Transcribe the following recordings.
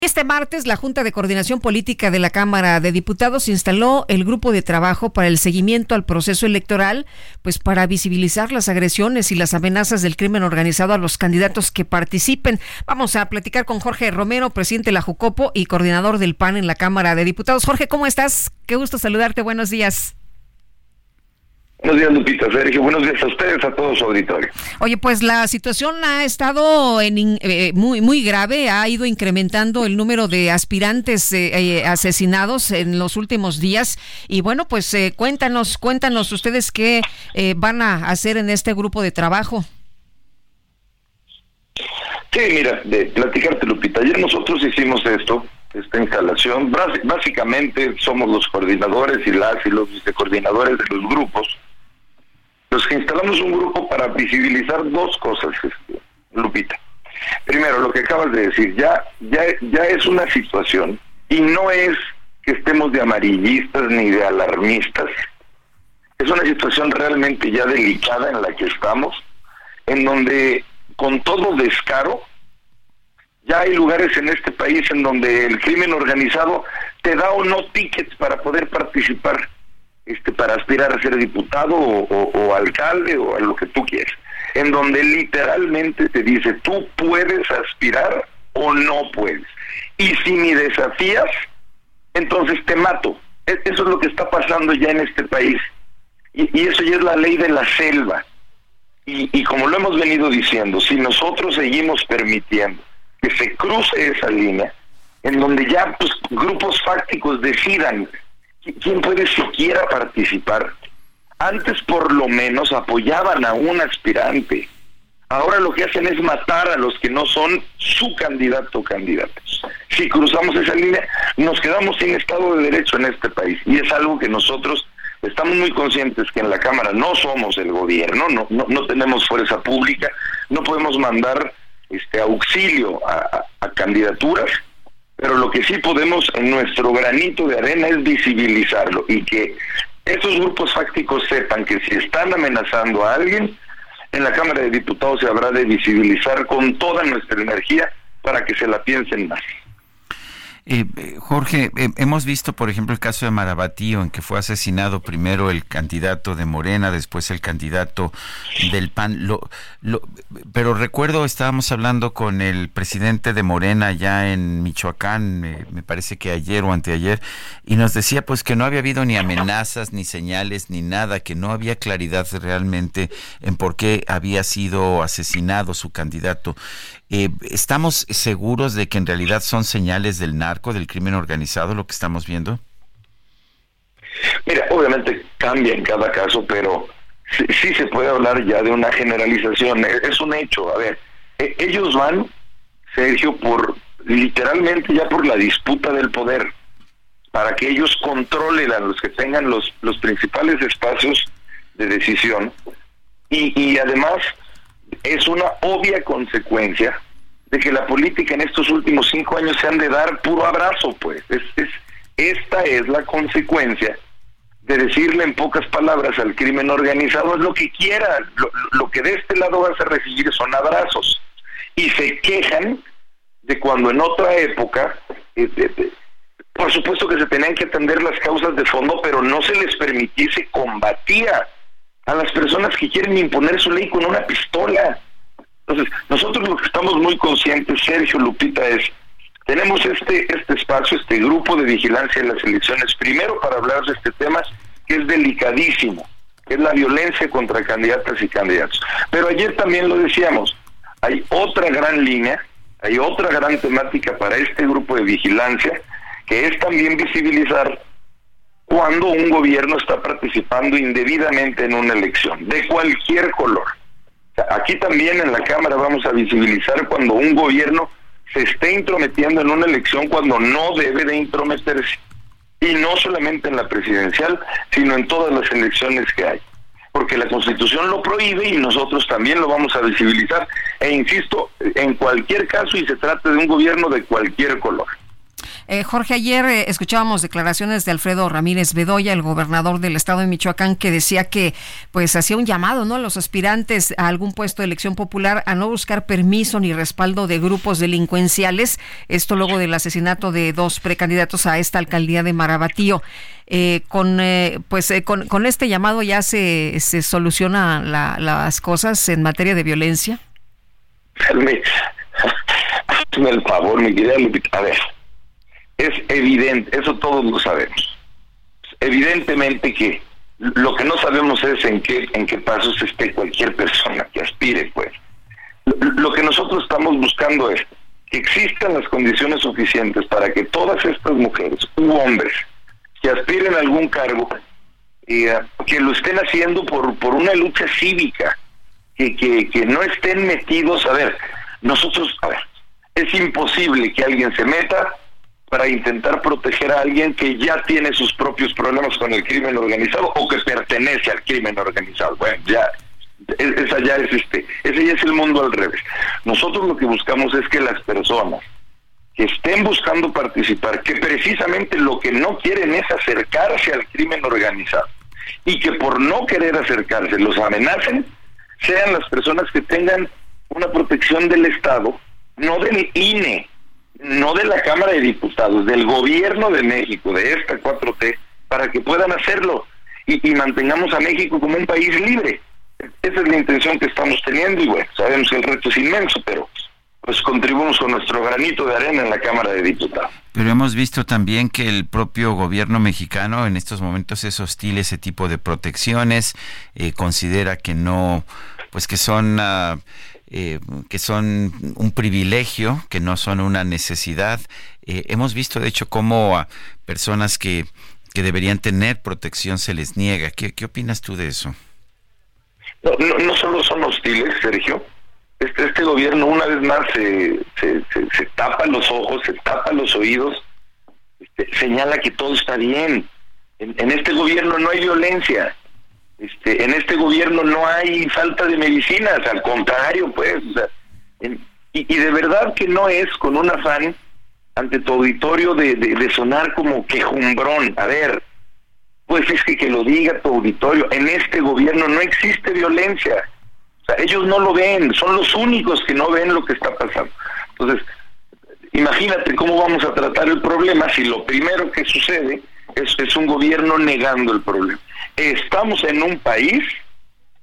Este martes, la Junta de Coordinación Política de la Cámara de Diputados instaló el grupo de trabajo para el seguimiento al proceso electoral, pues para visibilizar las agresiones y las amenazas del crimen organizado a los candidatos que participen. Vamos a platicar con Jorge Romero, presidente de la Jucopo y coordinador del PAN en la Cámara de Diputados. Jorge, ¿cómo estás? Qué gusto saludarte. Buenos días. Buenos días, Lupita, Sergio. Buenos días a ustedes, a todo su auditorio. Oye, pues la situación ha estado en, eh, muy muy grave, ha ido incrementando el número de aspirantes eh, eh, asesinados en los últimos días y bueno, pues cuéntanos, cuéntanos ustedes qué van a hacer en este grupo de trabajo. Sí, mira, de platicarte, Lupita. Ayer nosotros hicimos esto, esta instalación. Básicamente somos los coordinadores y las y los vicecoordinadores de los grupos que instalamos un grupo para visibilizar dos cosas, este, Lupita. Primero, lo que acabas de decir, ya, ya, ya es una situación y no es que estemos de amarillistas ni de alarmistas. Es una situación realmente ya delicada en la que estamos, en donde con todo descaro, ya hay lugares en este país en donde el crimen organizado te da o no tickets para poder participar este, para aspirar a ser diputado o, alcalde o a lo que tú quieras, en donde literalmente te dice, tú puedes aspirar o no puedes. Y si me desafías, entonces te mato. E, eso es lo que está pasando ya en este país. Y, eso ya es la ley de la selva. Y, como lo hemos venido diciendo, si nosotros seguimos permitiendo que se cruce esa línea, en donde ya pues, grupos fácticos decidan ¿quién puede siquiera participar? Antes por lo menos apoyaban a un aspirante. Ahora lo que hacen es matar a los que no son su candidato o candidatos. Si cruzamos esa línea, nos quedamos sin Estado de Derecho en este país. Y es algo que nosotros estamos muy conscientes que en la Cámara no somos el gobierno, no, no, tenemos fuerza pública, no podemos mandar este auxilio a candidaturas pero lo que sí podemos en nuestro granito de arena es visibilizarlo y que esos grupos fácticos sepan que si están amenazando a alguien, en la Cámara de Diputados se habrá de visibilizar con toda nuestra energía para que se la piensen más. Eh, eh, Jorge, eh, hemos visto, por ejemplo, el caso de Marabatío, en que fue asesinado primero el candidato de Morena, después el candidato del PAN. Lo, pero recuerdo, estábamos hablando con el presidente de Morena ya en Michoacán, me parece que ayer o anteayer, y nos decía pues que no había habido ni amenazas, ni señales, ni nada, que no había claridad realmente en por qué había sido asesinado su candidato. Eh, ¿Estamos seguros de que en realidad son señales del narco, del crimen organizado, lo que estamos viendo? Mira, obviamente cambia en cada caso, pero sí, se puede hablar ya de una generalización. Es, un hecho. A ver, e, ellos van, Sergio, por literalmente ya por la disputa del poder, para que ellos controlen a los que tengan los, los principales espacios de decisión y, y además es una obvia consecuencia de que la política en estos últimos cinco años se han de dar puro abrazo, pues. Es, es, esta es la consecuencia de decirle en pocas palabras al crimen organizado es lo que quiera, lo, que de este lado vas a recibir son abrazos. Y se quejan de cuando en otra época, eh, por supuesto que se tenían que atender las causas de fondo, pero no se les permitiese combatía a las personas que quieren imponer su ley con una pistola. Entonces, nosotros lo que estamos muy conscientes, Sergio Lupita, es, tenemos este, este espacio, este grupo de vigilancia de las elecciones, primero para hablar de este tema que es delicadísimo, que es la violencia contra candidatas y candidatos. Pero ayer también lo decíamos, hay otra gran línea, hay otra gran temática para este grupo de vigilancia, que es también visibilizar cuando un gobierno está participando indebidamente en una elección, de cualquier color, Aquí también en la Cámara vamos a visibilizar cuando un gobierno se esté intrometiendo en una elección cuando no debe de intrometerse. Y no solamente en la presidencial, sino en todas las elecciones que hay. Porque la Constitución lo prohíbe y nosotros también lo vamos a visibilizar. E insisto, en cualquier caso y se trate de un gobierno de cualquier color. Eh, Jorge, ayer eh, escuchábamos declaraciones de Alfredo Ramírez Bedoya, el gobernador del estado de Michoacán, que decía que pues hacía un llamado ¿no? a los aspirantes a algún puesto de elección popular a no buscar permiso ni respaldo de grupos delincuenciales. Esto luego del asesinato de dos precandidatos a esta alcaldía de Marabatío. Eh, con pues con, este llamado ya se, se solucionan las cosas en materia de violencia. Hazme el favor, mi querida. A ver, es evidente, eso todos lo sabemos. Evidentemente que lo que no sabemos es en qué en qué pasos esté cualquier persona que aspire, pues. Lo, que nosotros estamos buscando es que existan las condiciones suficientes para que todas estas mujeres u hombres que aspiren a algún cargo eh, que lo estén haciendo por, por una lucha cívica, que, que, que no estén metidos, a ver, nosotros, a ver, es imposible que alguien se meta para intentar proteger a alguien que ya tiene sus propios problemas con el crimen organizado o que pertenece al crimen organizado. Bueno, ya esa ya es este, ese ya es el mundo al revés. Nosotros lo que buscamos es que las personas que estén buscando participar, que precisamente lo que no quieren es acercarse al crimen organizado y que por no querer acercarse los amenacen, sean las personas que tengan una protección del Estado, no del INE, no de la Cámara de Diputados, del gobierno de México, de esta 4T, para que puedan hacerlo y, mantengamos a México como un país libre. Esa es la intención que estamos teniendo y bueno, sabemos que el reto es inmenso, pero pues contribuimos con nuestro granito de arena en la Cámara de Diputados. Pero hemos visto también que el propio gobierno mexicano en estos momentos es hostil a ese tipo de protecciones, eh, considera que no, pues que son... Uh, eh, que son un privilegio, que no son una necesidad. Eh, hemos visto, de hecho, cómo a personas que, que deberían tener protección se les niega. ¿Qué, qué opinas tú de eso? No, no, solo son hostiles, Sergio. Este, este gobierno una vez más se, se, se, tapa los ojos, se tapa los oídos, este, señala que todo está bien. en este gobierno no hay violencia, este, en este gobierno no hay falta de medicinas, al contrario, pues, y, de verdad que no es con un afán ante tu auditorio de, sonar como quejumbrón. A ver, pues es que lo diga tu auditorio, en este gobierno no existe violencia. O sea, ellos no lo ven, son los únicos que no ven lo que está pasando. Entonces, imagínate cómo vamos a tratar el problema si lo primero que sucede es, es un gobierno negando el problema estamos en un país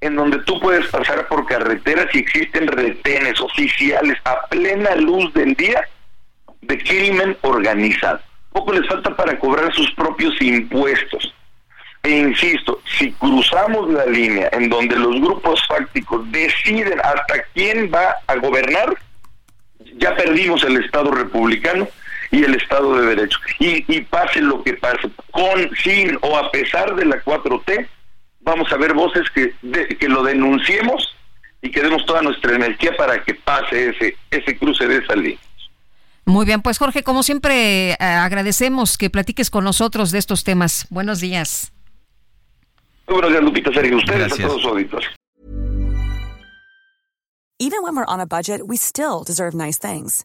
en donde tú puedes pasar por carreteras y existen retenes oficiales a plena luz del día de crimen organizado. Poco les falta para cobrar sus propios impuestos. E insisto, si cruzamos la línea en donde los grupos fácticos deciden hasta quién va a gobernar, ya perdimos el Estado republicano y el Estado de Derecho. Y, y pase lo que pase, con, sin o a pesar de la 4T, vamos a ver voces que, que lo denunciemos y que demos toda nuestra energía para que pase ese, ese cruce de esa línea. Muy bien, pues Jorge, como siempre, eh, agradecemos que platiques con nosotros de estos temas. Buenos días. Muy buenos días, Lupita Sergio. Ustedes a todos auditores. Even when we're on a budget, we still deserve nice things.